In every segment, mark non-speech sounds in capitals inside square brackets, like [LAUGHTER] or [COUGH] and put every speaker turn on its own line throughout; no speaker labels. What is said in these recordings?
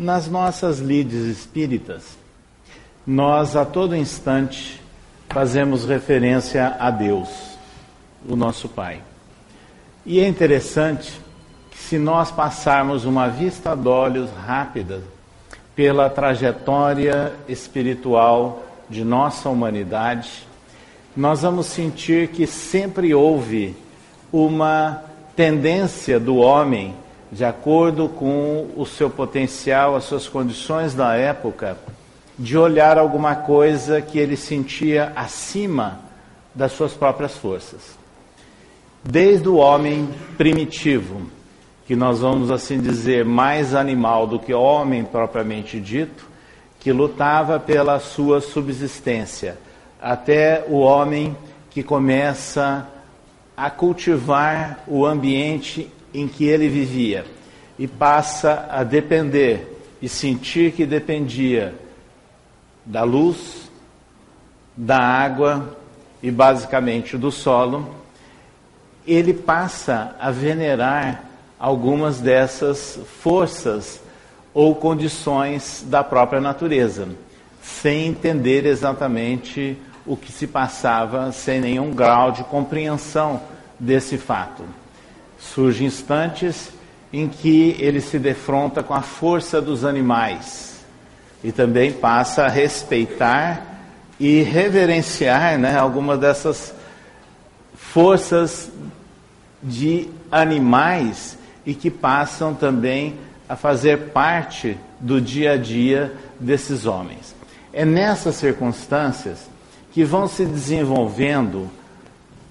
Nas nossas lides espíritas, nós a todo instante fazemos referência a Deus, o nosso Pai. E é interessante que, se nós passarmos uma vista de olhos rápida pela trajetória espiritual de nossa humanidade, nós vamos sentir que sempre houve uma tendência do homem de acordo com o seu potencial, as suas condições da época, de olhar alguma coisa que ele sentia acima das suas próprias forças. Desde o homem primitivo, que nós vamos assim dizer mais animal do que homem propriamente dito, que lutava pela sua subsistência, até o homem que começa a cultivar o ambiente em que ele vivia e passa a depender e sentir que dependia da luz, da água e basicamente do solo, ele passa a venerar algumas dessas forças ou condições da própria natureza, sem entender exatamente o que se passava, sem nenhum grau de compreensão desse fato. Surgem instantes em que ele se defronta com a força dos animais e também passa a respeitar e reverenciar né, algumas dessas forças de animais e que passam também a fazer parte do dia a dia desses homens. É nessas circunstâncias que vão se desenvolvendo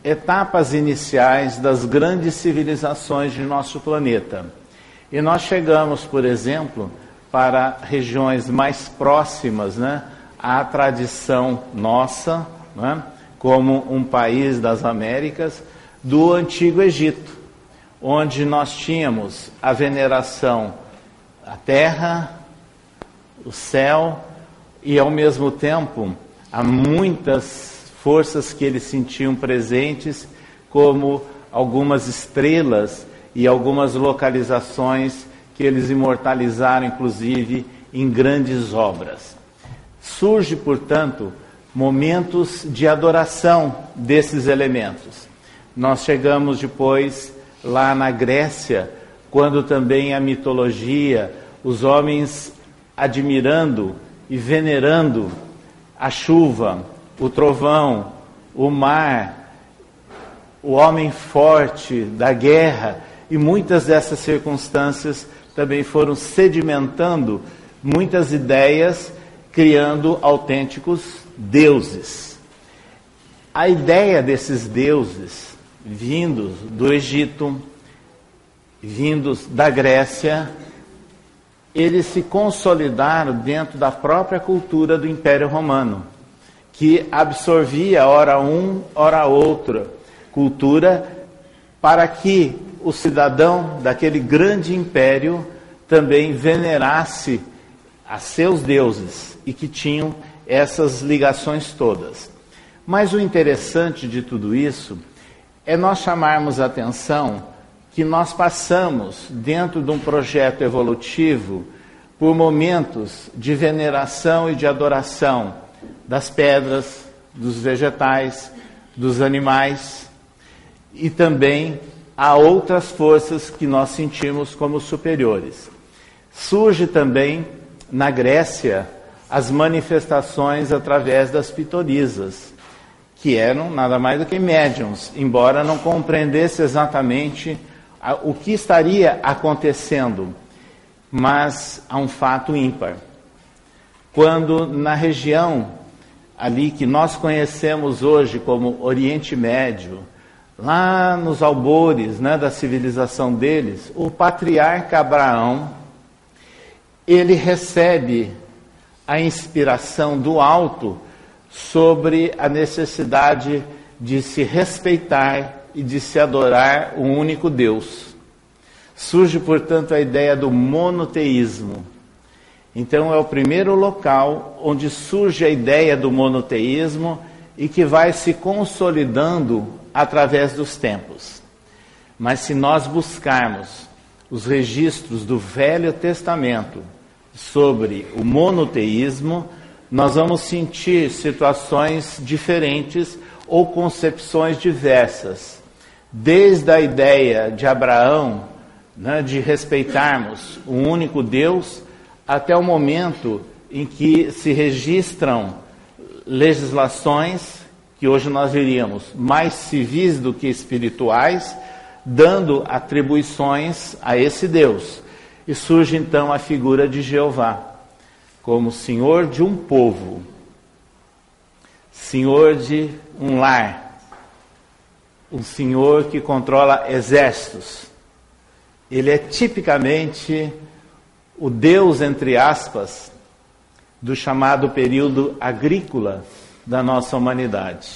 etapas iniciais das grandes civilizações de nosso planeta. E nós chegamos, por exemplo, para regiões mais próximas né, à tradição nossa, né, como um país das Américas, do Antigo Egito, onde nós tínhamos a veneração à terra, o céu e, ao mesmo tempo, há muitas forças que eles sentiam presentes, como algumas estrelas e algumas localizações que eles imortalizaram, inclusive, em grandes obras. Surge, portanto, momentos de adoração desses elementos. Nós chegamos depois lá na Grécia, quando também a mitologia, os homens admirando e venerando a chuva, o trovão, o mar, o homem forte da guerra, e muitas dessas circunstâncias também foram sedimentando muitas ideias, criando autênticos deuses. A ideia desses deuses vindos do Egito, vindos da Grécia, eles se consolidaram dentro da própria cultura do Império Romano, que absorvia ora um, ora outra cultura, para que o cidadão daquele grande império também venerasse a seus deuses e que tinham essas ligações todas. Mas o interessante de tudo isso é nós chamarmos a atenção que nós passamos, dentro de um projeto evolutivo, por momentos de veneração e de adoração das pedras, dos vegetais, dos animais e também a outras forças que nós sentimos como superiores. Surge também na Grécia as manifestações através das pitonisas, que eram nada mais do que médiums, embora não compreendesse exatamente o que estaria acontecendo, mas há um fato ímpar. Quando na região ali que nós conhecemos hoje como Oriente Médio, lá nos albores né, da civilização deles, o patriarca Abraão, ele recebe a inspiração do alto sobre a necessidade de se respeitar e de se adorar o um único Deus. Surge, portanto, a ideia do monoteísmo. Então, é o primeiro local onde surge a ideia do monoteísmo e que vai se consolidando através dos tempos. Mas se nós buscarmos os registros do Velho Testamento sobre o monoteísmo, nós vamos sentir situações diferentes ou concepções diversas. Desde a ideia de Abraão, né, de respeitarmos um único Deus, até o momento em que se registram legislações que hoje nós diríamos mais civis do que espirituais, dando atribuições a esse Deus. E surge então a figura de Jeová, como senhor de um povo, senhor de um lar, um senhor que controla exércitos. Ele é tipicamente o Deus, entre aspas, do chamado período agrícola da nossa humanidade,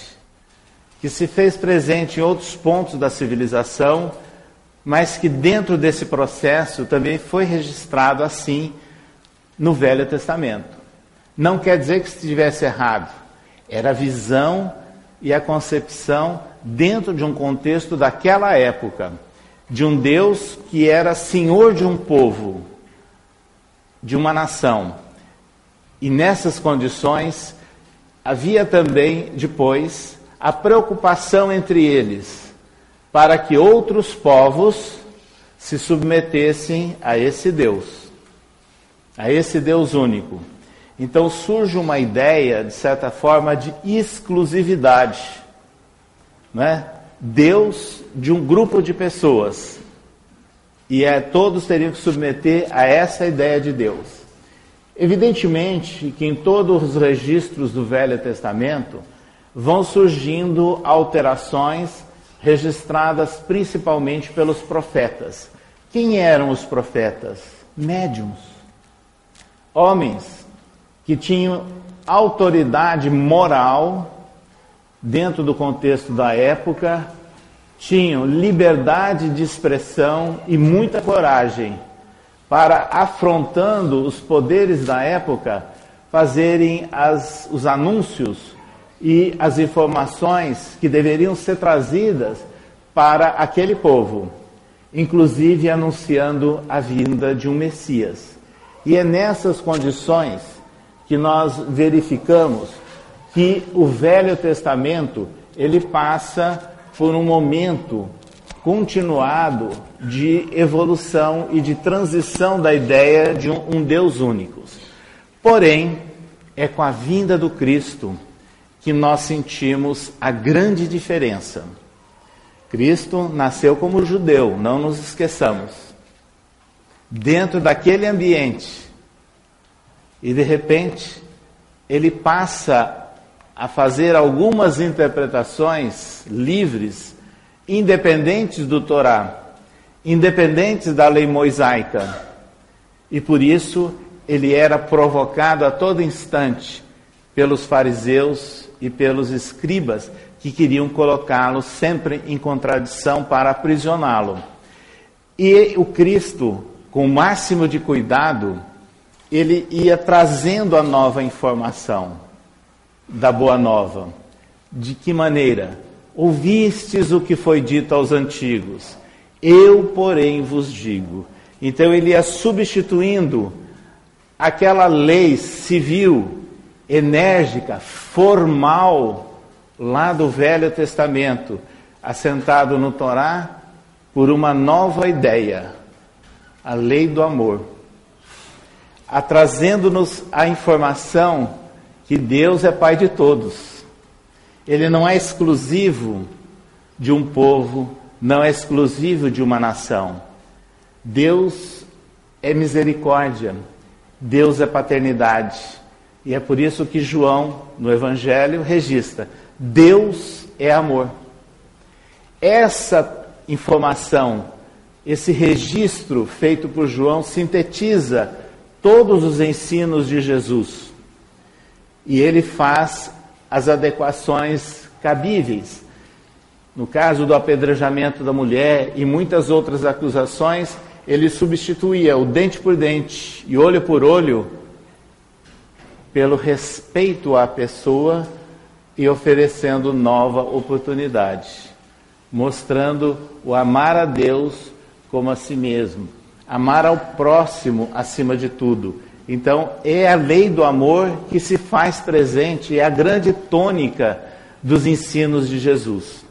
que se fez presente em outros pontos da civilização, mas que dentro desse processo também foi registrado assim no Velho Testamento. Não quer dizer que estivesse errado, era a visão e a concepção dentro de um contexto daquela época, de um Deus que era senhor de um povo, de uma nação. E nessas condições, havia também, depois, a preocupação entre eles para que outros povos se submetessem a esse Deus, a esse Deus único. Então surge uma ideia, de certa forma, de exclusividade. Né? Deus de um grupo de pessoas. E é, todos teriam que submeter a essa ideia de Deus. Evidentemente que em todos os registros do Velho Testamento vão surgindo alterações registradas principalmente pelos profetas. Quem eram os profetas? Médiums. Homens que tinham autoridade moral dentro do contexto da época, tinham liberdade de expressão e muita coragem para, afrontando os poderes da época, fazerem as, os anúncios e as informações que deveriam ser trazidas para aquele povo, inclusive anunciando a vinda de um Messias. E é nessas condições que nós verificamos que o Velho Testamento ele passa por um momento continuado de evolução e de transição da ideia de um, um Deus único. Porém, é com a vinda do Cristo que nós sentimos a grande diferença. Cristo nasceu como judeu, não nos esqueçamos. Dentro daquele ambiente, e de repente, ele passa a fazer algumas interpretações livres independentes do Torá, independentes da lei mosaica. E por isso ele era provocado a todo instante pelos fariseus e pelos escribas que queriam colocá-lo sempre em contradição para aprisioná-lo. E o Cristo, com o máximo de cuidado, ele ia trazendo a nova informação da boa nova. De que maneira? Ouvistes o que foi dito aos antigos, eu, porém, vos digo. Então ele ia substituindo aquela lei civil, enérgica, formal, lá do Velho Testamento, assentado no Torá, por uma nova ideia, a lei do amor, trazendo-nos a informação que Deus é Pai de todos ele não é exclusivo de um povo, não é exclusivo de uma nação. Deus é misericórdia, Deus é paternidade. E é por isso que João, no Evangelho, registra: Deus é amor. Essa informação, esse registro feito por João, sintetiza todos os ensinos de Jesus. E ele faz as adequações cabíveis. No caso do apedrejamento da mulher e muitas outras acusações, ele substituía o dente por dente e olho por olho pelo respeito à pessoa e oferecendo nova oportunidade, mostrando o amar a Deus como a si mesmo, amar ao próximo acima de tudo. Então, é a lei do amor que se faz presente, é a grande tônica dos ensinos de Jesus.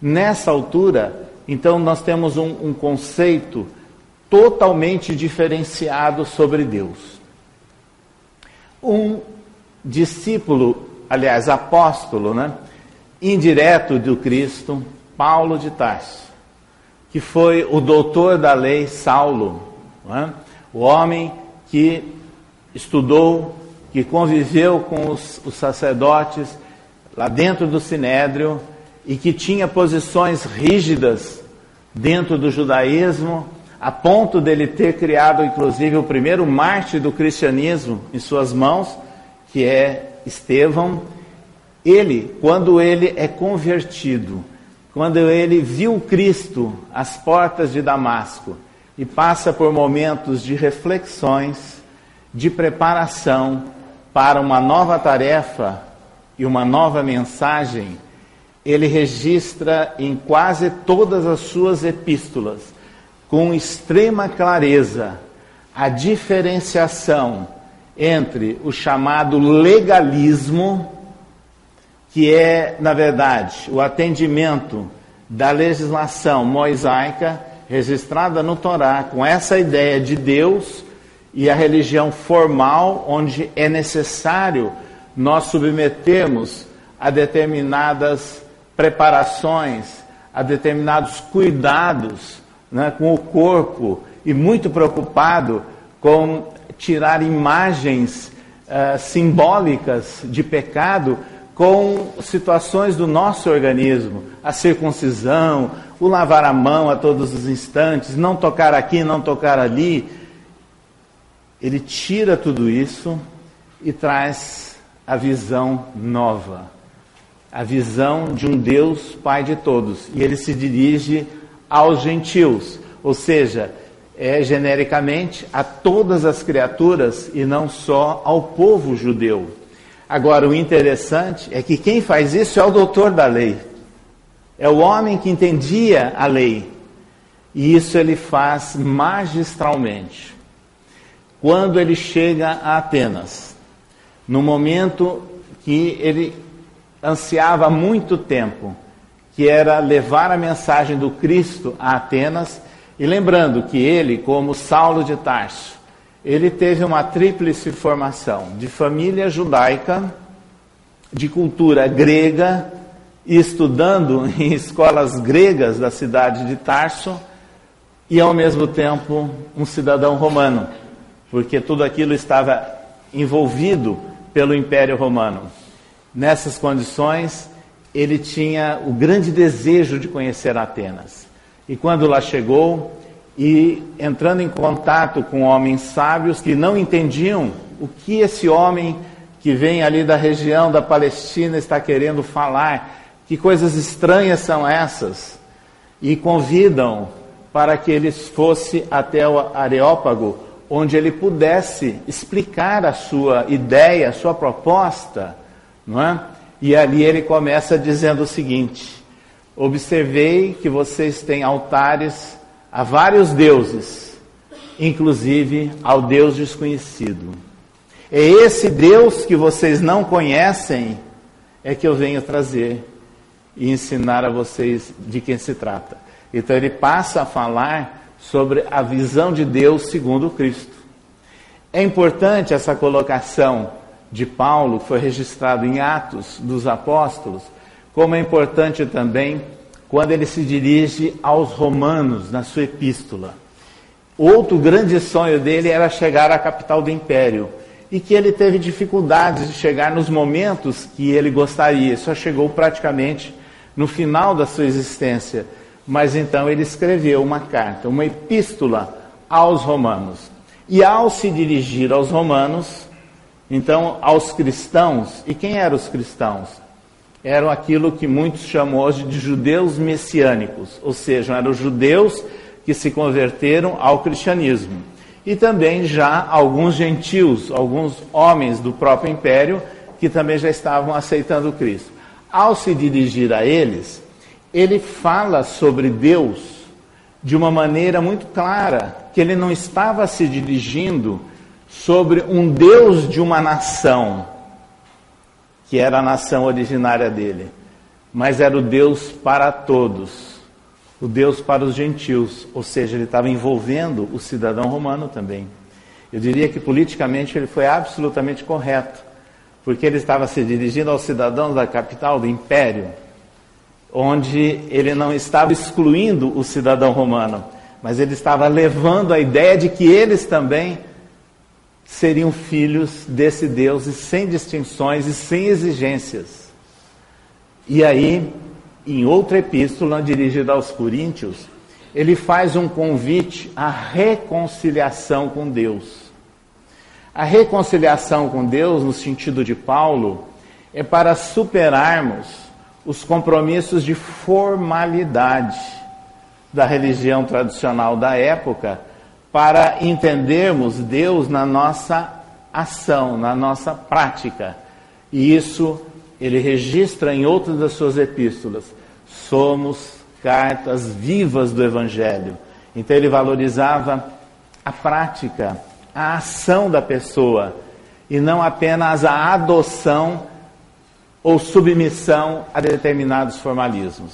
Nessa altura, então, nós temos um, um conceito totalmente diferenciado sobre Deus. Um discípulo, aliás, apóstolo, né, indireto do Cristo, Paulo de Tarso, que foi o doutor da lei Saulo, né, o homem que estudou, que conviveu com os, os sacerdotes lá dentro do sinédrio e que tinha posições rígidas dentro do judaísmo, a ponto dele ter criado inclusive o primeiro mártir do cristianismo em suas mãos, que é Estevão. Ele, quando ele é convertido, quando ele viu Cristo às portas de Damasco e passa por momentos de reflexões, de preparação para uma nova tarefa e uma nova mensagem, ele registra em quase todas as suas epístolas, com extrema clareza, a diferenciação entre o chamado legalismo, que é, na verdade, o atendimento da legislação mosaica registrada no Torá, com essa ideia de Deus e a religião formal, onde é necessário nós submetermos a determinadas preparações, a determinados cuidados né, com o corpo e muito preocupado com tirar imagens uh, simbólicas de pecado com situações do nosso organismo, a circuncisão, o lavar a mão a todos os instantes, não tocar aqui, não tocar ali, ele tira tudo isso e traz a visão nova, a visão de um Deus Pai de todos. E ele se dirige aos gentios, ou seja, é genericamente a todas as criaturas e não só ao povo judeu. Agora, o interessante é que quem faz isso é o doutor da lei, é o homem que entendia a lei, e isso ele faz magistralmente quando ele chega a Atenas, no momento que ele ansiava muito tempo, que era levar a mensagem do Cristo a Atenas, e lembrando que ele, como Saulo de Tarso, ele teve uma tríplice formação de família judaica, de cultura grega, estudando [LAUGHS] em escolas gregas da cidade de Tarso, e ao mesmo tempo um cidadão romano porque tudo aquilo estava envolvido pelo Império Romano. Nessas condições, ele tinha o grande desejo de conhecer Atenas. E quando lá chegou, e entrando em contato com homens sábios que não entendiam o que esse homem que vem ali da região da Palestina está querendo falar, que coisas estranhas são essas, e convidam para que ele fosse até o Areópago, onde ele pudesse explicar a sua ideia, a sua proposta, não é? E ali ele começa dizendo o seguinte: Observei que vocês têm altares a vários deuses, inclusive ao Deus desconhecido. É esse Deus que vocês não conhecem é que eu venho trazer e ensinar a vocês de quem se trata. Então ele passa a falar sobre a visão de Deus segundo Cristo. É importante essa colocação de Paulo, que foi registrado em Atos dos Apóstolos, como é importante também quando ele se dirige aos romanos na sua epístola. Outro grande sonho dele era chegar à capital do império e que ele teve dificuldades de chegar nos momentos que ele gostaria, só chegou praticamente no final da sua existência mas então ele escreveu uma carta, uma epístola aos romanos. E ao se dirigir aos romanos, então aos cristãos, e quem eram os cristãos? Eram aquilo que muitos chamam hoje de judeus messiânicos, ou seja, eram judeus que se converteram ao cristianismo. E também já alguns gentios, alguns homens do próprio império, que também já estavam aceitando Cristo. Ao se dirigir a eles, ele fala sobre Deus de uma maneira muito clara, que ele não estava se dirigindo sobre um Deus de uma nação, que era a nação originária dele, mas era o Deus para todos, o Deus para os gentios, ou seja, ele estava envolvendo o cidadão romano também. Eu diria que politicamente ele foi absolutamente correto, porque ele estava se dirigindo aos cidadãos da capital do império, onde ele não estava excluindo o cidadão romano, mas ele estava levando a ideia de que eles também seriam filhos desse Deus e sem distinções e sem exigências. E aí, em outra epístola dirigida aos Coríntios, ele faz um convite à reconciliação com Deus. A reconciliação com Deus, no sentido de Paulo, é para superarmos os compromissos de formalidade da religião tradicional da época, para entendermos Deus na nossa ação, na nossa prática. E isso ele registra em outras das suas epístolas. Somos cartas vivas do Evangelho. Então ele valorizava a prática a ação da pessoa e não apenas a adoção ou submissão a determinados formalismos.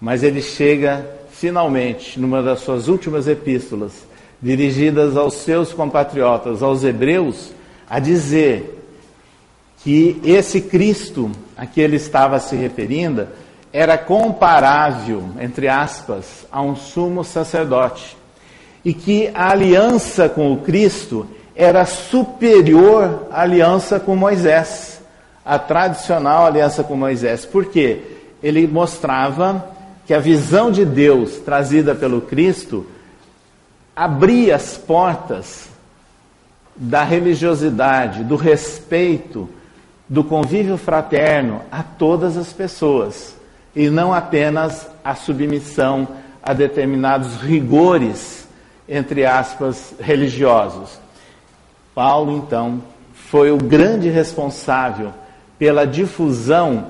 Mas ele chega finalmente, numa das suas últimas epístolas, dirigidas aos seus compatriotas, aos hebreus, a dizer que esse Cristo a que ele estava se referindo era comparável, entre aspas, a um sumo sacerdote e que a aliança com o Cristo era superior à aliança com Moisés, a tradicional aliança com Moisés. Por quê? Ele mostrava que a visão de Deus trazida pelo Cristo abria as portas da religiosidade, do respeito, do convívio fraterno a todas as pessoas, e não apenas a submissão a determinados rigores entre aspas, religiosos. Paulo, então, foi o grande responsável pela difusão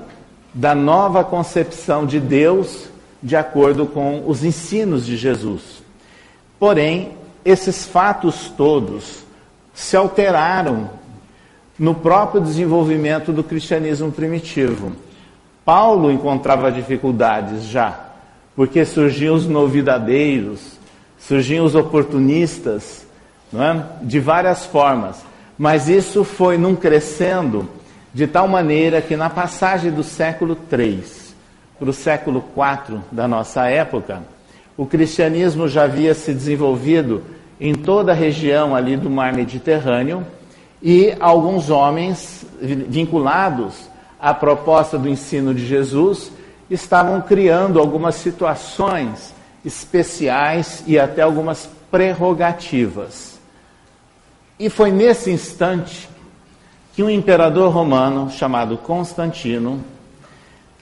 da nova concepção de Deus de acordo com os ensinos de Jesus. Porém, esses fatos todos se alteraram no próprio desenvolvimento do cristianismo primitivo. Paulo encontrava dificuldades já, porque surgiam os novidadeiros, surgiam os oportunistas, é? de várias formas. Mas isso foi num crescendo de tal maneira que na passagem do século III para o século IV da nossa época, o cristianismo já havia se desenvolvido em toda a região ali do mar Mediterrâneo e alguns homens vinculados à proposta do ensino de Jesus estavam criando algumas situações especiais e até algumas prerrogativas. E foi nesse instante que um imperador romano chamado Constantino,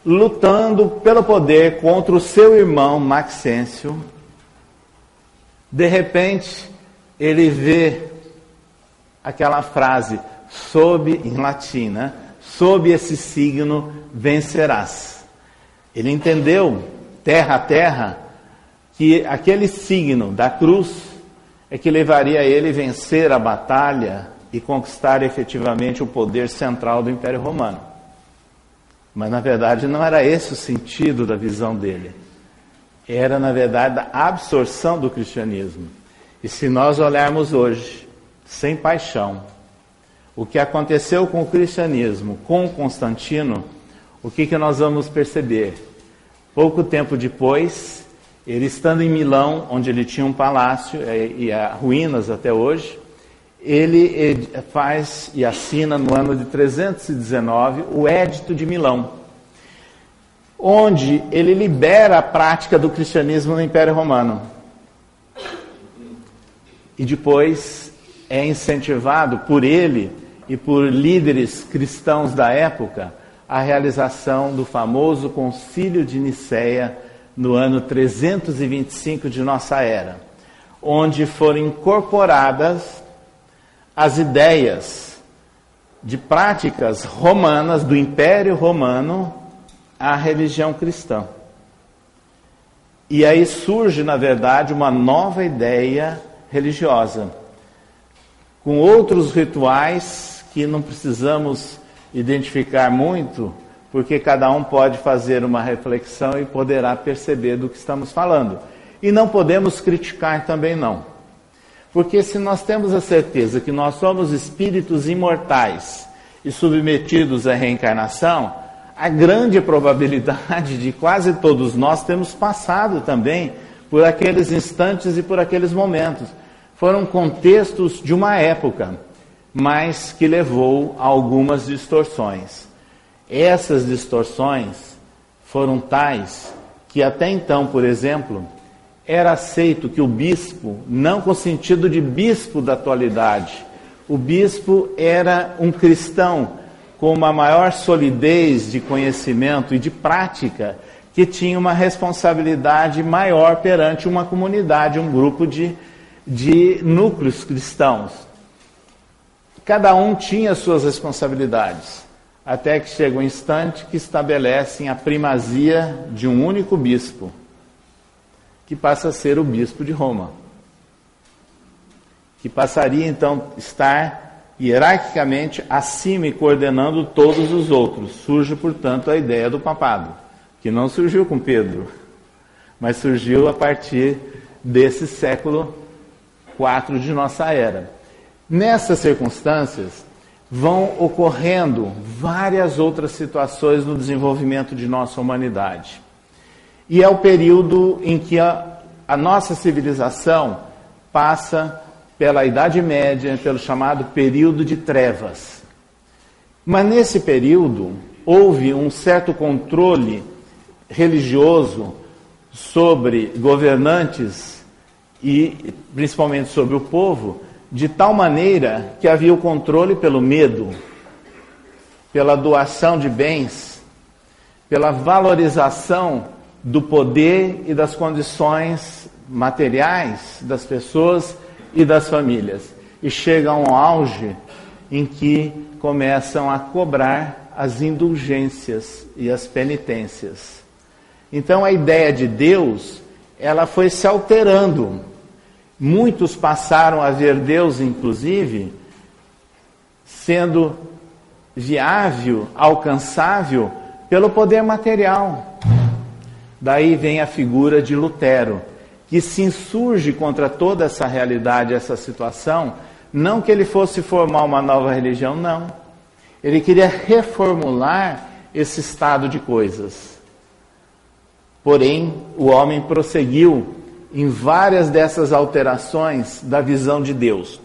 lutando pelo poder contra o seu irmão Maxêncio, de repente ele vê aquela frase sob em latim, né? sob esse signo vencerás. Ele entendeu terra a terra que aquele signo da cruz é que levaria ele a vencer a batalha e conquistar efetivamente o poder central do Império Romano. Mas na verdade não era esse o sentido da visão dele. Era na verdade a absorção do cristianismo. E se nós olharmos hoje, sem paixão, o que aconteceu com o cristianismo, com Constantino, o que, que nós vamos perceber? Pouco tempo depois, ele estando em Milão, onde ele tinha um palácio é, e há ruínas até hoje, ele faz e assina no ano de 319 o Édito de Milão, onde ele libera a prática do cristianismo no Império Romano. E depois é incentivado por ele e por líderes cristãos da época a realização do famoso Concílio de Nicéia no ano 325 de nossa era, onde foram incorporadas as ideias de práticas romanas do Império Romano à religião cristã. E aí surge, na verdade, uma nova ideia religiosa. com outros rituais que não precisamos identificar muito, porque cada um pode fazer uma reflexão e poderá perceber do que estamos falando. E não podemos criticar também não. Porque se nós temos a certeza que nós somos espíritos imortais e submetidos à reencarnação, a grande probabilidade de quase todos nós termos passado também por aqueles instantes e por aqueles momentos. Foram contextos de uma época, mas que levou a algumas distorções. Essas distorções foram tais que até então, por exemplo, era aceito que o bispo, não com sentido de bispo da atualidade, o bispo era um cristão com uma maior solidez de conhecimento e de prática, que tinha uma responsabilidade maior perante uma comunidade, um grupo de, de núcleos cristãos. Cada um tinha suas responsabilidades, até que chega o um instante que estabelecem a primazia de um único bispo, que passa a ser o bispo de Roma, que passaria então a estar hierarquicamente acima e coordenando todos os outros. Surge, portanto, a ideia do papado, que não surgiu com Pedro, mas surgiu a partir desse século IV de nossa era. Nessas circunstâncias, vão ocorrendo várias outras situações no desenvolvimento de nossa humanidade. E é o período em que a, a nossa civilização passa pela Idade Média, pelo chamado período de trevas. Mas nesse período houve um certo controle religioso sobre governantes e principalmente sobre o povo, de tal maneira que havia o controle pelo medo, pela doação de bens, pela valorização do poder e das condições materiais das pessoas e das famílias. E chega a um auge em que começam a cobrar as indulgências e as penitências. Então a ideia de Deus, ela foi se alterando. Muitos passaram a ver Deus, inclusive, sendo viável, alcançável pelo poder material. Daí vem a figura de Lutero que se insurge contra toda essa realidade, essa situação, não que ele fosse formar uma nova religião, não. Ele queria reformular esse estado de coisas. Porém, o homem prosseguiu em várias dessas alterações da visão de Deus,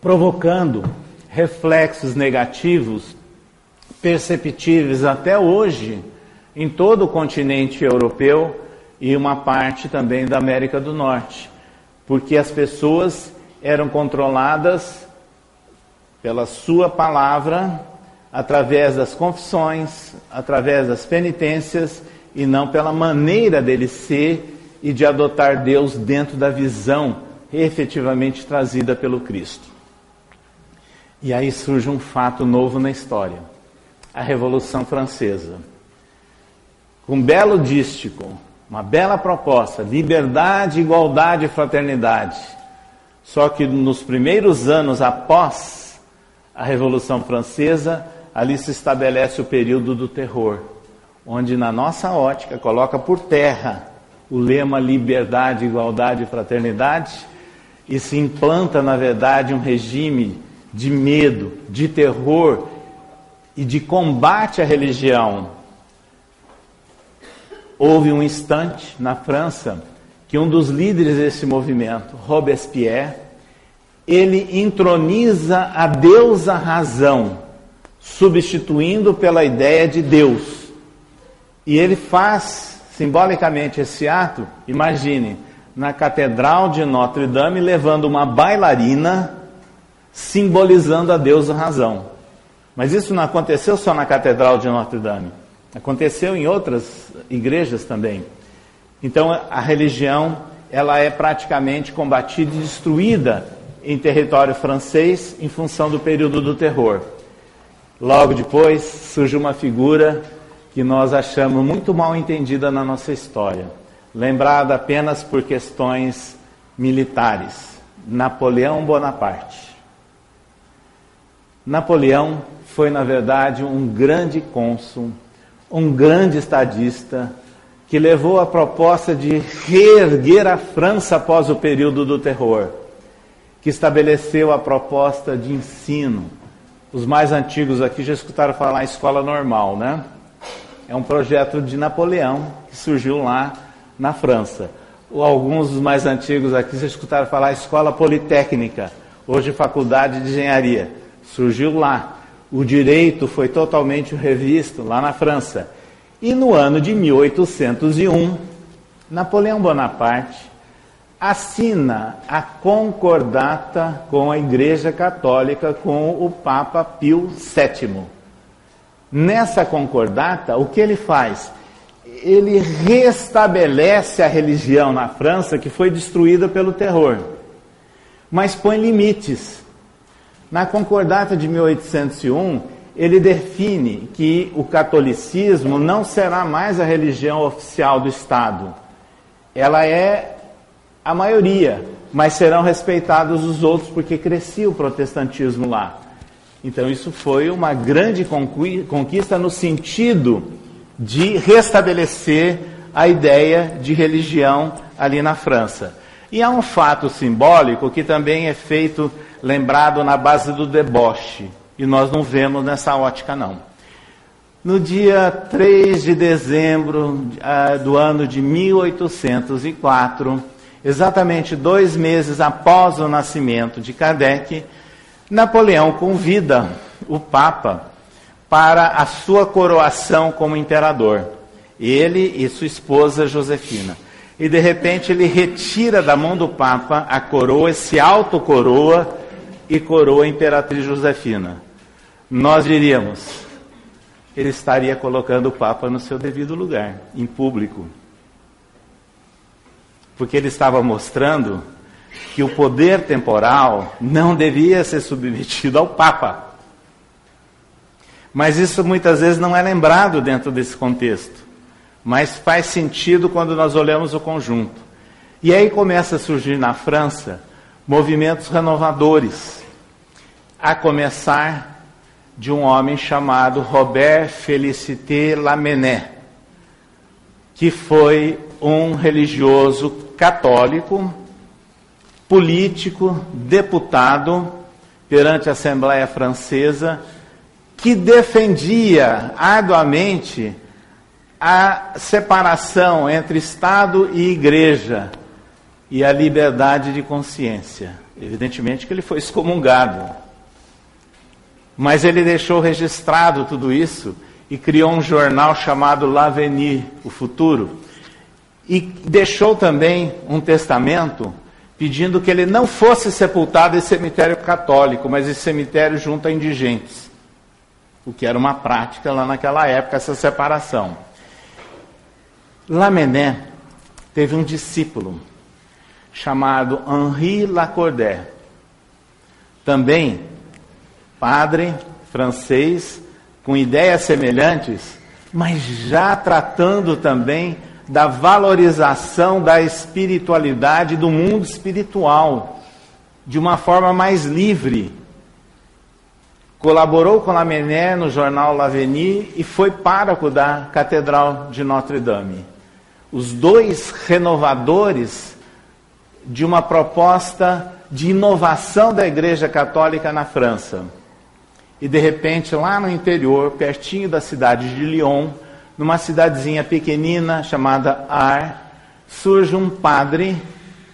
provocando reflexos negativos perceptíveis até hoje em todo o continente europeu e uma parte também da América do Norte, porque as pessoas eram controladas pela sua palavra, através das confissões, através das penitências e não pela maneira dele ser e de adotar Deus dentro da visão efetivamente trazida pelo Cristo. E aí surge um fato novo na história: a Revolução Francesa. Com um belo dístico, uma bela proposta, liberdade, igualdade e fraternidade. Só que nos primeiros anos após a Revolução Francesa, ali se estabelece o período do terror, onde na nossa ótica coloca por terra o lema liberdade, igualdade e fraternidade e se implanta, na verdade, um regime de medo, de terror e de combate à religião, Houve um instante na França que um dos líderes desse movimento, Robespierre, ele entroniza a deusa razão, substituindo pela ideia de Deus. E ele faz simbolicamente esse ato, imagine, na Catedral de Notre Dame, levando uma bailarina simbolizando a deusa razão. Mas isso não aconteceu só na Catedral de Notre Dame. Aconteceu em outras igrejas também. Então a religião ela é praticamente combatida e destruída em território francês em função do período do terror. Logo depois surge uma figura que nós achamos muito mal entendida na nossa história, lembrada apenas por questões militares, Napoleão Bonaparte. Napoleão foi, na verdade, um grande cônsul, um grande estadista, que levou a proposta de reerguer a França após o período do terror, que estabeleceu a proposta de ensino. Os mais antigos aqui já escutaram falar em escola normal, né? É um projeto de Napoleão que surgiu lá na França. Alguns dos mais antigos aqui já escutaram falar escola politécnica, hoje faculdade de engenharia. Surgiu lá. O direito foi totalmente revisto lá na França. E no ano de 1801, Napoleão Bonaparte assina a concordata com a Igreja Católica com o Papa Pio VII. Nessa concordata, o que ele faz? Ele restabelece a religião na França que foi destruída pelo terror, mas põe limites. Na concordata de 1801, ele define que o catolicismo não será mais a religião oficial do Estado. Ela é a maioria, mas serão respeitados os outros porque crescia o protestantismo lá. Então, isso foi uma grande conquista no sentido de restabelecer a ideia de religião ali na França. E há um fato simbólico que também é feito, lembrado na base do deboche, e nós não vemos nessa ótica, não. No dia 3 de dezembro uh, do ano de 1804, exatamente dois meses após o nascimento de Kardec, Napoleão convida o Papa para a sua coroação como imperador. Ele e sua esposa Josefina. E de repente ele retira da mão do Papa a coroa, se autocoroa e coroa a imperatriz Josefina. Nós diríamos, ele estaria colocando o Papa no seu devido lugar, em público. Porque ele estava mostrando que o poder temporal não devia ser submetido ao Papa. Mas isso muitas vezes não é lembrado dentro desse contexto. Mas faz sentido quando nós olhamos o conjunto. E aí começa a surgir na França movimentos renovadores, a começar de um homem chamado Robert Félicité Lamennais, que foi um religioso católico político, deputado perante a Assembleia Francesa, que defendia arduamente a separação entre Estado e Igreja e a liberdade de consciência. Evidentemente que ele foi excomungado. Mas ele deixou registrado tudo isso e criou um jornal chamado L'Avenir, o Futuro. E deixou também um testamento pedindo que ele não fosse sepultado em cemitério católico, mas em cemitério junto a indigentes. O que era uma prática lá naquela época, essa separação. Lamennais teve um discípulo chamado Henri Lacordaire, também padre francês, com ideias semelhantes, mas já tratando também da valorização da espiritualidade, do mundo espiritual, de uma forma mais livre. Colaborou com Lamennais no jornal L'Avenir e foi pároco da Catedral de Notre Dame. Os dois renovadores de uma proposta de inovação da Igreja Católica na França. E de repente, lá no interior, pertinho da cidade de Lyon, numa cidadezinha pequenina chamada Ar, surge um padre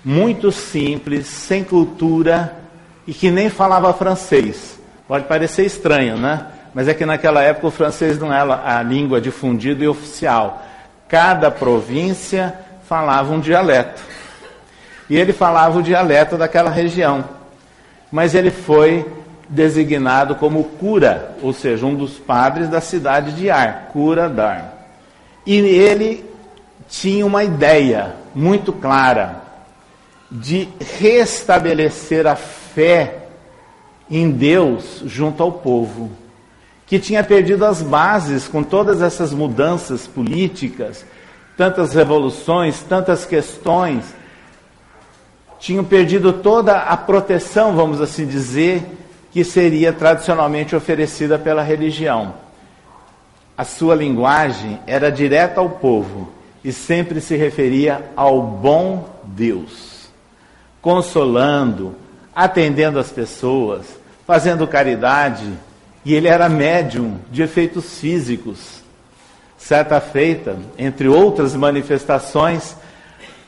muito simples, sem cultura e que nem falava francês. Pode parecer estranho, né? Mas é que naquela época o francês não era a língua difundida e oficial. Cada província falava um dialeto. E ele falava o dialeto daquela região. Mas ele foi designado como cura, ou seja, um dos padres da cidade de Ar, cura d'Ar. E ele tinha uma ideia muito clara de restabelecer a fé em Deus junto ao povo, que tinha perdido as bases com todas essas mudanças políticas, tantas revoluções, tantas questões. Tinham perdido toda a proteção, vamos assim dizer, que seria tradicionalmente oferecida pela religião. A sua linguagem era direta ao povo e sempre se referia ao bom Deus, consolando, atendendo as pessoas, fazendo caridade, e ele era médium de efeitos físicos. Certa feita, entre outras manifestações,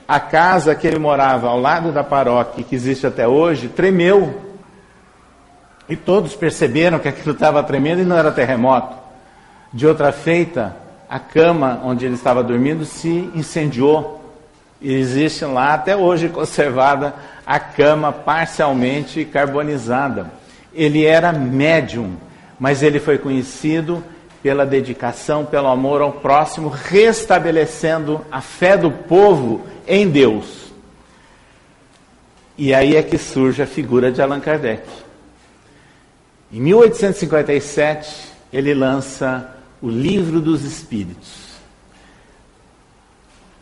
a casa que ele morava ao lado da paróquia, que existe até hoje, tremeu. E todos perceberam que aquilo estava tremendo e não era terremoto. De outra feita, a cama onde ele estava dormindo se incendiou. E existe lá até hoje conservada a cama parcialmente carbonizada. Ele era médium, mas ele foi conhecido pela dedicação, pelo amor ao próximo, restabelecendo a fé do povo em Deus. E aí é que surge a figura de Allan Kardec. Em 1857, ele lança o Livro dos Espíritos.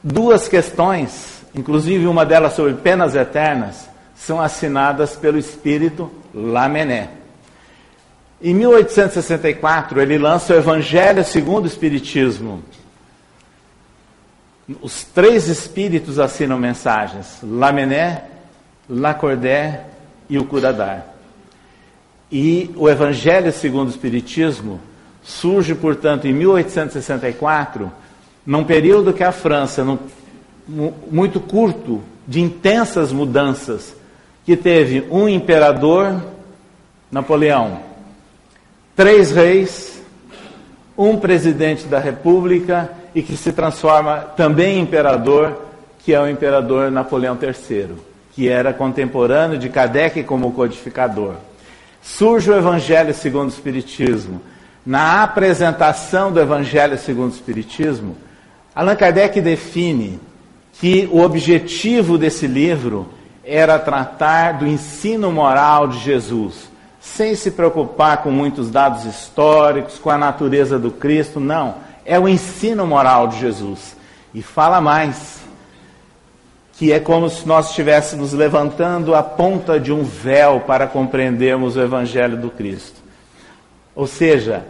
Duas questões, inclusive uma delas sobre penas eternas, são assinadas pelo espírito Lamennais. Em 1864, ele lança o Evangelho segundo o Espiritismo. Os três espíritos assinam mensagens: Lamennais, Lacordaire e o Curadar. E o Evangelho segundo o Espiritismo surge, portanto, em 1864, num período que a França, num, muito curto, de intensas mudanças, que teve um imperador, Napoleão, três reis, um presidente da República e que se transforma também em imperador, que é o imperador Napoleão III, que era contemporâneo de Kardec como codificador. Surge o Evangelho segundo o Espiritismo na apresentação do Evangelho segundo o Espiritismo, Allan Kardec define que o objetivo desse livro era tratar do ensino moral de Jesus, sem se preocupar com muitos dados históricos, com a natureza do Cristo, não. É o ensino moral de Jesus. E fala mais, que é como se nós estivéssemos levantando a ponta de um véu para compreendermos o Evangelho do Cristo. Ou seja,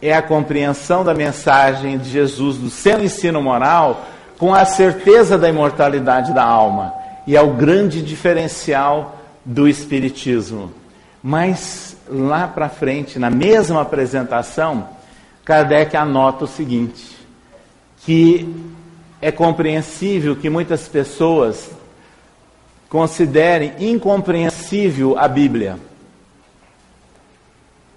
é a compreensão da mensagem de Jesus, do seu ensino moral, com a certeza da imortalidade da alma. E é o grande diferencial do Espiritismo. Mas lá para frente, na mesma apresentação, Kardec anota o seguinte: que é compreensível que muitas pessoas considerem incompreensível a Bíblia,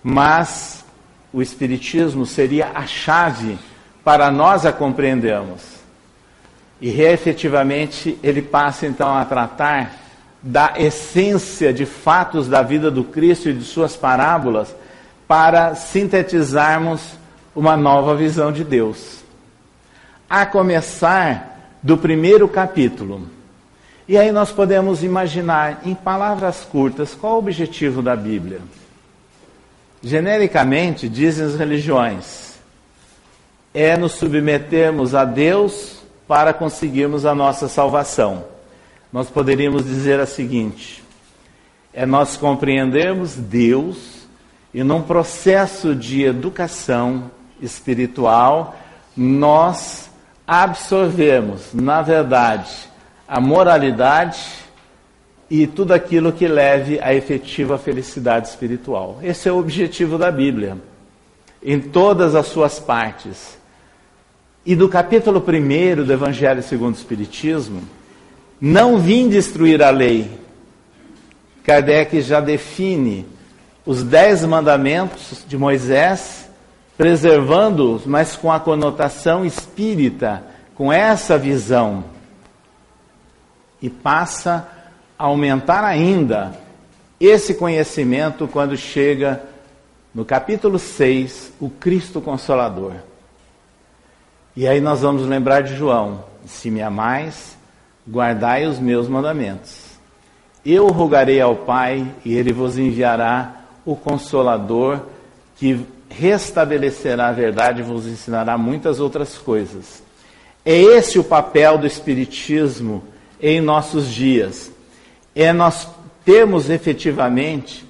mas o Espiritismo seria a chave para nós a compreendermos. E efetivamente ele passa então a tratar da essência de fatos da vida do Cristo e de suas parábolas para sintetizarmos uma nova visão de Deus. A começar do primeiro capítulo. E aí nós podemos imaginar, em palavras curtas, qual o objetivo da Bíblia. Genericamente, dizem as religiões, é nos submetermos a Deus para conseguirmos a nossa salvação. Nós poderíamos dizer a seguinte: é nós compreendermos Deus e num processo de educação espiritual, nós absorvemos, na verdade, a moralidade e tudo aquilo que leve à efetiva felicidade espiritual. Esse é o objetivo da Bíblia, em todas as suas partes. E do capítulo 1 do Evangelho segundo o Espiritismo, não vim destruir a lei. Kardec já define os dez mandamentos de Moisés, preservando-os, mas com a conotação espírita, com essa visão. E passa aumentar ainda esse conhecimento quando chega no capítulo 6, o Cristo Consolador. E aí nós vamos lembrar de João: se me amais, guardai os meus mandamentos. Eu rogarei ao Pai e ele vos enviará o Consolador que restabelecerá a verdade e vos ensinará muitas outras coisas. É esse o papel do Espiritismo em nossos dias é nós termos efetivamente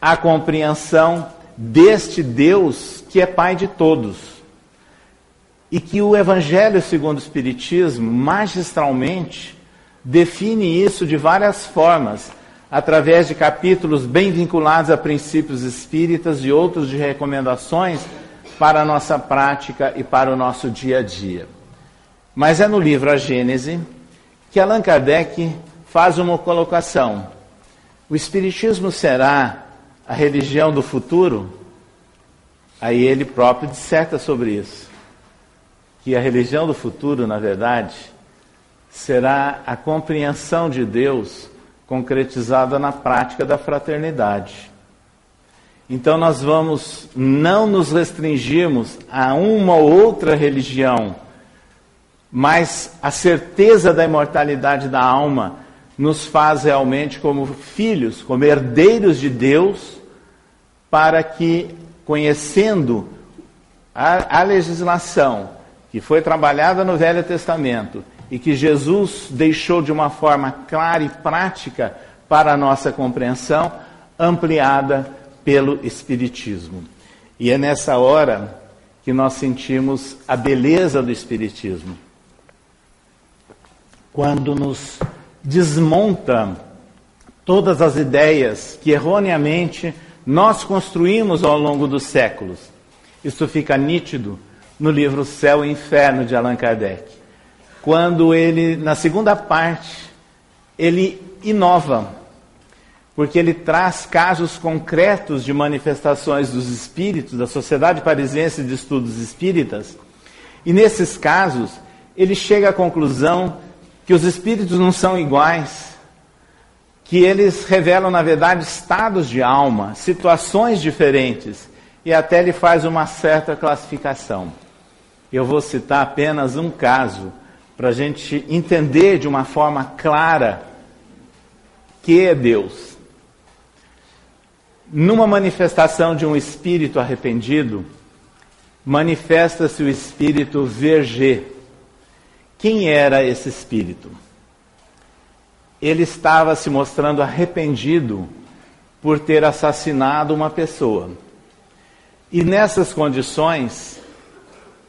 a compreensão deste Deus que é Pai de todos. E que o Evangelho segundo o Espiritismo, magistralmente, define isso de várias formas, através de capítulos bem vinculados a princípios espíritas e outros de recomendações para a nossa prática e para o nosso dia a dia. Mas é no livro A Gênese que Allan Kardec faz uma colocação. O Espiritismo será a religião do futuro? Aí ele próprio disserta sobre isso. Que a religião do futuro, na verdade, será a compreensão de Deus concretizada na prática da fraternidade. Então nós vamos não nos restringirmos a uma ou outra religião, mas a certeza da imortalidade da alma nos faz realmente como filhos, como herdeiros de Deus, para que, conhecendo a, a legislação que foi trabalhada no Velho Testamento e que Jesus deixou de uma forma clara e prática para a nossa compreensão, ampliada pelo Espiritismo. E é nessa hora que nós sentimos a beleza do Espiritismo. Quando nos desmonta todas as ideias que erroneamente nós construímos ao longo dos séculos. Isso fica nítido no livro Céu e Inferno de Allan Kardec. Quando ele, na segunda parte, ele inova porque ele traz casos concretos de manifestações dos espíritos, da Sociedade Parisiense de Estudos Espíritas, e nesses casos ele chega à conclusão que os espíritos não são iguais, que eles revelam, na verdade, estados de alma, situações diferentes, e até ele faz uma certa classificação. Eu vou citar apenas um caso, para a gente entender de uma forma clara que é Deus. Numa manifestação de um espírito arrependido, manifesta-se o espírito verger. Quem era esse espírito? Ele estava se mostrando arrependido por ter assassinado uma pessoa. E nessas condições,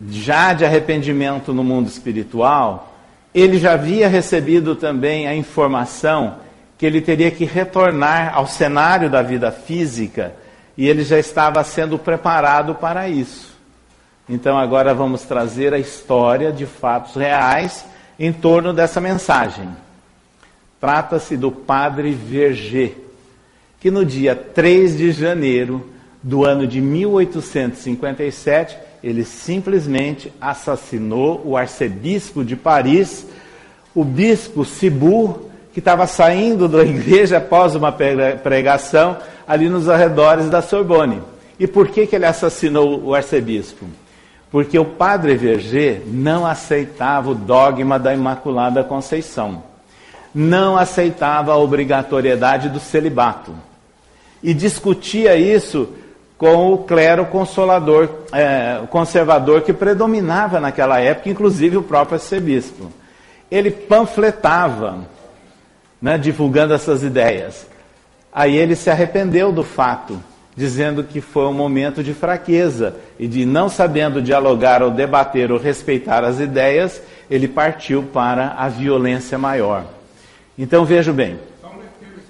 já de arrependimento no mundo espiritual, ele já havia recebido também a informação que ele teria que retornar ao cenário da vida física e ele já estava sendo preparado para isso. Então agora vamos trazer a história de fatos reais em torno dessa mensagem. Trata-se do padre Verger, que no dia 3 de janeiro do ano de 1857, ele simplesmente assassinou o arcebispo de Paris, o bispo Cibour, que estava saindo da [LAUGHS] igreja após uma pregação ali nos arredores da Sorbonne. E por que, que ele assassinou o arcebispo? Porque o padre Verger não aceitava o dogma da Imaculada Conceição, não aceitava a obrigatoriedade do celibato e discutia isso com o clero consolador, é, conservador que predominava naquela época, inclusive o próprio arcebispo. Ele panfletava né, divulgando essas ideias. Aí ele se arrependeu do fato, dizendo que foi um momento de fraqueza e de não sabendo dialogar ou debater ou respeitar as ideias, ele partiu para a violência maior. Então vejo bem.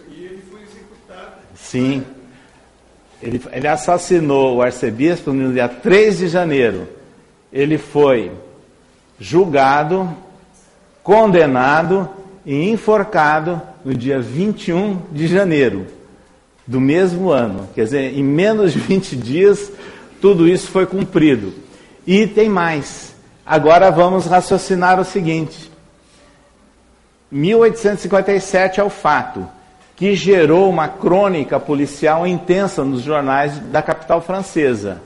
E ele foi executado. Sim. Ele, ele assassinou o arcebispo no dia 3 de janeiro. Ele foi julgado, condenado e enforcado no dia 21 de janeiro do mesmo ano. Quer dizer, em menos de 20 dias, tudo isso foi cumprido. E tem mais. Agora vamos raciocinar o seguinte: 1857 é o fato que gerou uma crônica policial intensa nos jornais da capital francesa.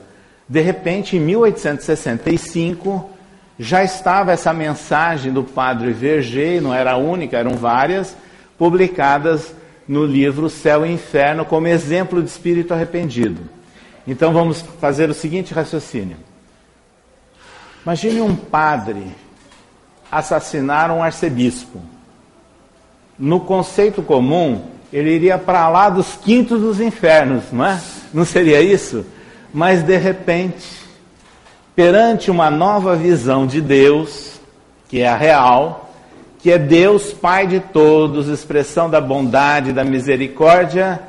De repente, em 1865, já estava essa mensagem do padre Verger, não era a única, eram várias, publicadas no livro Céu e Inferno como exemplo de espírito arrependido. Então vamos fazer o seguinte raciocínio. Imagine um padre assassinar um arcebispo. no conceito comum, ele iria para lá dos quintos dos infernos, não é? Não seria isso? Mas de repente, perante uma nova visão de Deus, que é a real, que é Deus Pai de todos, expressão da bondade, da misericórdia,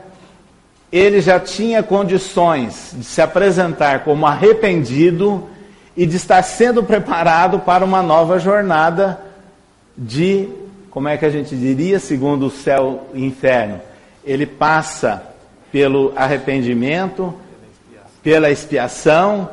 ele já tinha condições de se apresentar como arrependido e de estar sendo preparado para uma nova jornada de, como é que a gente diria, segundo o céu e inferno. Ele passa pelo arrependimento, pela expiação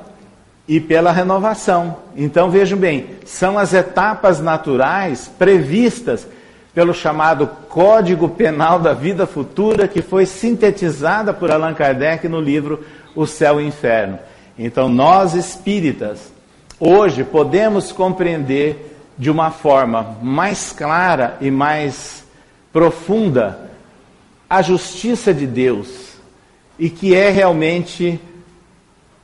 e pela renovação. Então vejam bem, são as etapas naturais previstas pelo chamado Código Penal da Vida Futura, que foi sintetizada por Allan Kardec no livro O Céu e o Inferno. Então, nós espíritas, hoje podemos compreender de uma forma mais clara e mais profunda a justiça de Deus e que é realmente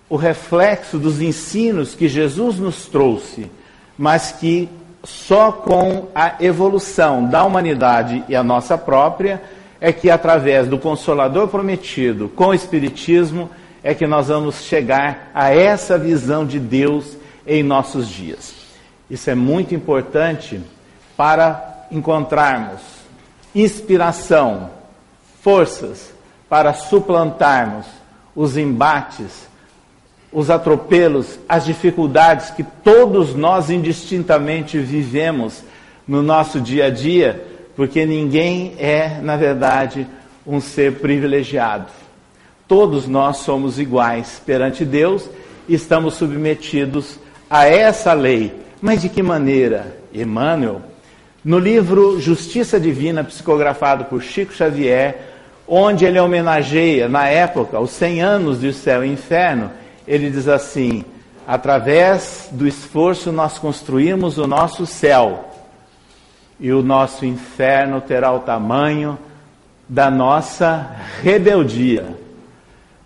o reflexo dos ensinos que Jesus nos trouxe, mas que só com a evolução da humanidade e a nossa própria é que através do Consolador prometido com o Espiritismo é que nós vamos chegar a essa visão de Deus em nossos dias. Isso é muito importante para encontrarmos inspiração, forças para suplantarmos os embates os atropelos, as dificuldades que todos nós indistintamente vivemos no nosso dia a dia, porque ninguém é, na verdade, um ser privilegiado. Todos nós somos iguais perante Deus e estamos submetidos a essa lei. Mas de que maneira? Emmanuel, no livro Justiça Divina, psicografado por Chico Xavier, onde ele homenageia, na época, os 100 anos do céu e inferno, ele diz assim: através do esforço nós construímos o nosso céu, e o nosso inferno terá o tamanho da nossa rebeldia.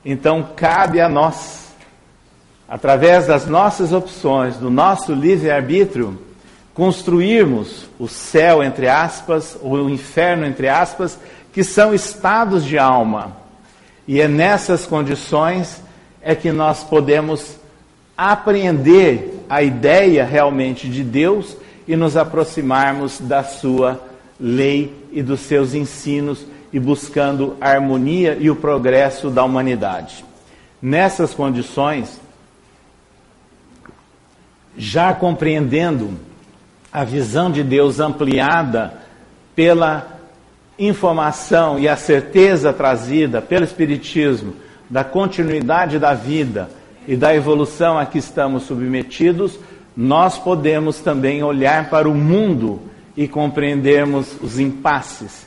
Então cabe a nós, através das nossas opções, do nosso livre-arbítrio, construirmos o céu, entre aspas, ou o inferno, entre aspas, que são estados de alma. E é nessas condições é que nós podemos apreender a ideia realmente de Deus e nos aproximarmos da sua lei e dos seus ensinos e buscando a harmonia e o progresso da humanidade. Nessas condições, já compreendendo a visão de Deus ampliada pela informação e a certeza trazida pelo Espiritismo da continuidade da vida e da evolução a que estamos submetidos, nós podemos também olhar para o mundo e compreendermos os impasses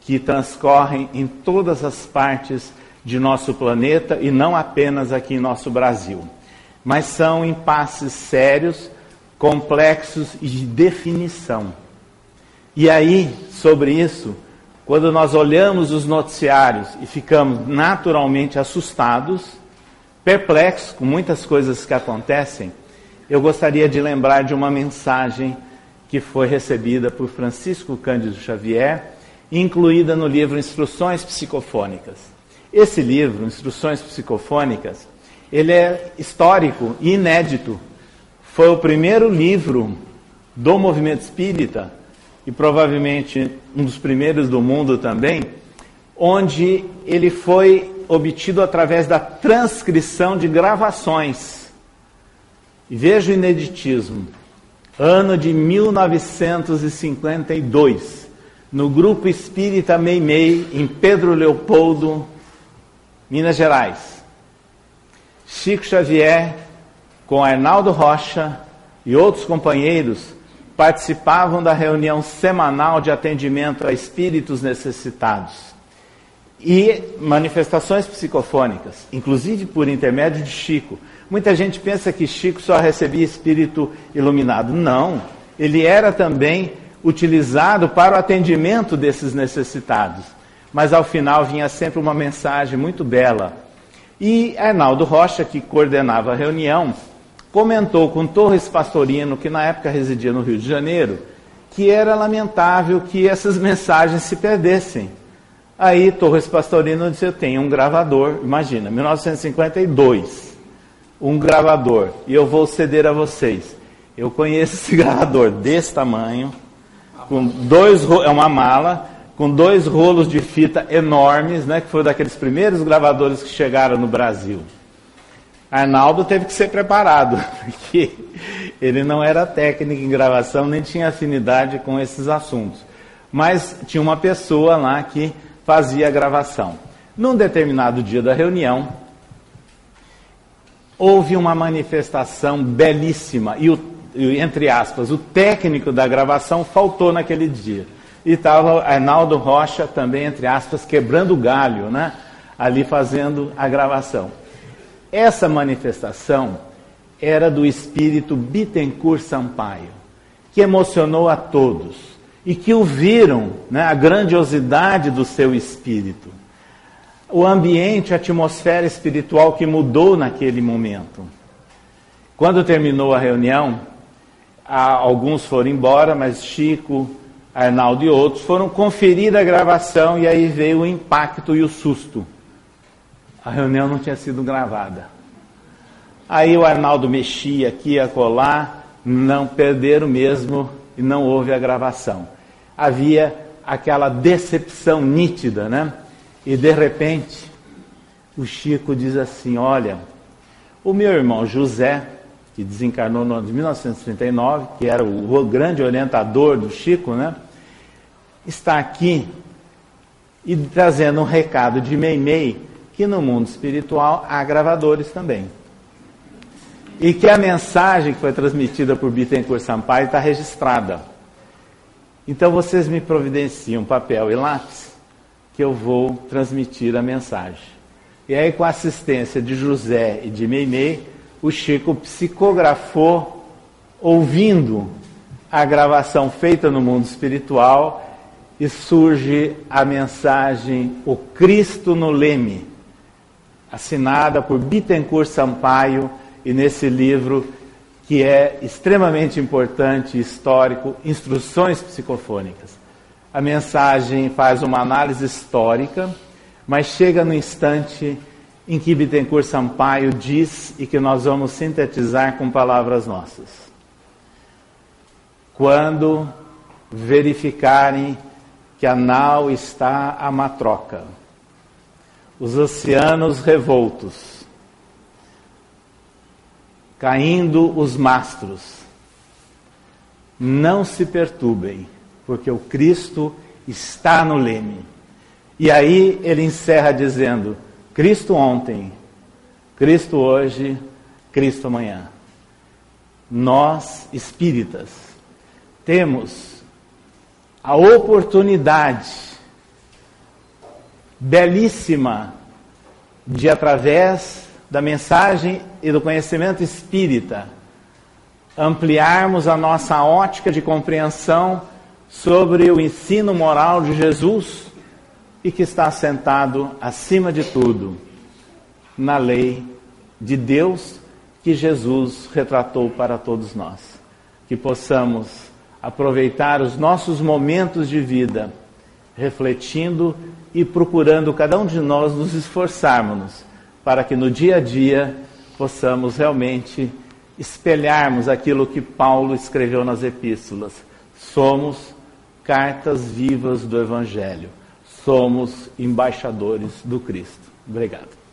que transcorrem em todas as partes de nosso planeta e não apenas aqui em nosso Brasil. Mas são impasses sérios, complexos e de definição. E aí, sobre isso, quando nós olhamos os noticiários e ficamos naturalmente assustados, perplexos com muitas coisas que acontecem, eu gostaria de lembrar de uma mensagem que foi recebida por Francisco Cândido Xavier, incluída no livro Instruções Psicofônicas. Esse livro, Instruções Psicofônicas, ele é histórico e inédito. Foi o primeiro livro do movimento espírita e provavelmente um dos primeiros do mundo também, onde ele foi obtido através da transcrição de gravações. Veja o ineditismo. Ano de 1952, no grupo espírita Meimei, em Pedro Leopoldo, Minas Gerais. Chico Xavier, com Arnaldo Rocha e outros companheiros, participavam da reunião semanal de atendimento a espíritos necessitados e manifestações psicofônicas, inclusive por intermédio de Chico. Muita gente pensa que Chico só recebia espírito iluminado. Não, ele era também utilizado para o atendimento desses necessitados. Mas ao final vinha sempre uma mensagem muito bela. E Arnaldo Rocha, que coordenava a reunião, comentou com Torres Pastorino, que na época residia no Rio de Janeiro, que era lamentável que essas [LAUGHS] mensagens se perdessem. Aí Torres Pastorino disse: Eu tenho um gravador, imagina, 1952, um gravador, e eu vou ceder a vocês. Eu conheço esse [LAUGHS] gravador desse tamanho, com dois é uma mala, com dois rolos de fita enormes, né, que foi daqueles primeiros gravadores que chegaram no Brasil. Arnaldo teve que ser preparado, [LAUGHS] porque ele não era técnico em gravação, nem tinha afinidade com esses assuntos. Mas tinha uma pessoa lá que fazia a gravação. Num determinado dia da reunião, houve uma manifestação belíssima, e, o, entre aspas, o técnico da gravação faltou naquele dia. E estava Arnaldo Rocha também, entre aspas, quebrando galho, né? ali fazendo a gravação. Essa manifestação era do espírito Bittencourt Sampaio, que emocionou a todos e que o viram, né, a grandiosidade do seu espírito, o ambiente, a atmosfera espiritual que mudou naquele momento. Quando terminou a reunião, alguns foram embora, mas Chico, Arnaldo e outros foram conferir a gravação e aí veio o impacto e o susto. A reunião não tinha sido gravada. Aí o Arnaldo mexia aqui a colar, não perderam mesmo e não houve a gravação. Havia aquela decepção nítida, né? E de repente, o Chico diz assim: Olha, o meu irmão José, que desencarnou no ano de 1939, que era o grande orientador do Chico, né? Está aqui e trazendo um recado de Meimei que no mundo espiritual há gravadores também e que a mensagem que foi transmitida por Bittencourt Sampaio está registrada. Então vocês me providenciam papel e lápis que eu vou transmitir a mensagem. E aí, com a assistência de José e de Meimei, o Chico psicografou, ouvindo a gravação feita no mundo espiritual, e surge a mensagem O Cristo no Leme, assinada por Bittencourt Sampaio e nesse livro que é extremamente importante, histórico, Instruções Psicofônicas. A mensagem faz uma análise histórica, mas chega no instante em que Bittencourt Sampaio diz e que nós vamos sintetizar com palavras nossas. Quando verificarem que a nau está a matroca, os oceanos revoltos, caindo os mastros. Não se perturbem, porque o Cristo está no leme. E aí ele encerra dizendo: Cristo ontem, Cristo hoje, Cristo amanhã. Nós, espíritas, temos a oportunidade belíssima de, através da mensagem e do conhecimento espírita, ampliarmos a nossa ótica de compreensão sobre o ensino moral de Jesus e que está sentado acima de tudo na lei de Deus que Jesus retratou para todos nós. Que possamos aproveitar os nossos momentos de vida refletindo e procurando cada um de nós nos esforçarmos para que no dia a dia possamos realmente espelharmos aquilo que Paulo escreveu nas epístolas. Somos cartas vivas do Evangelho. Somos embaixadores do Cristo. Obrigado.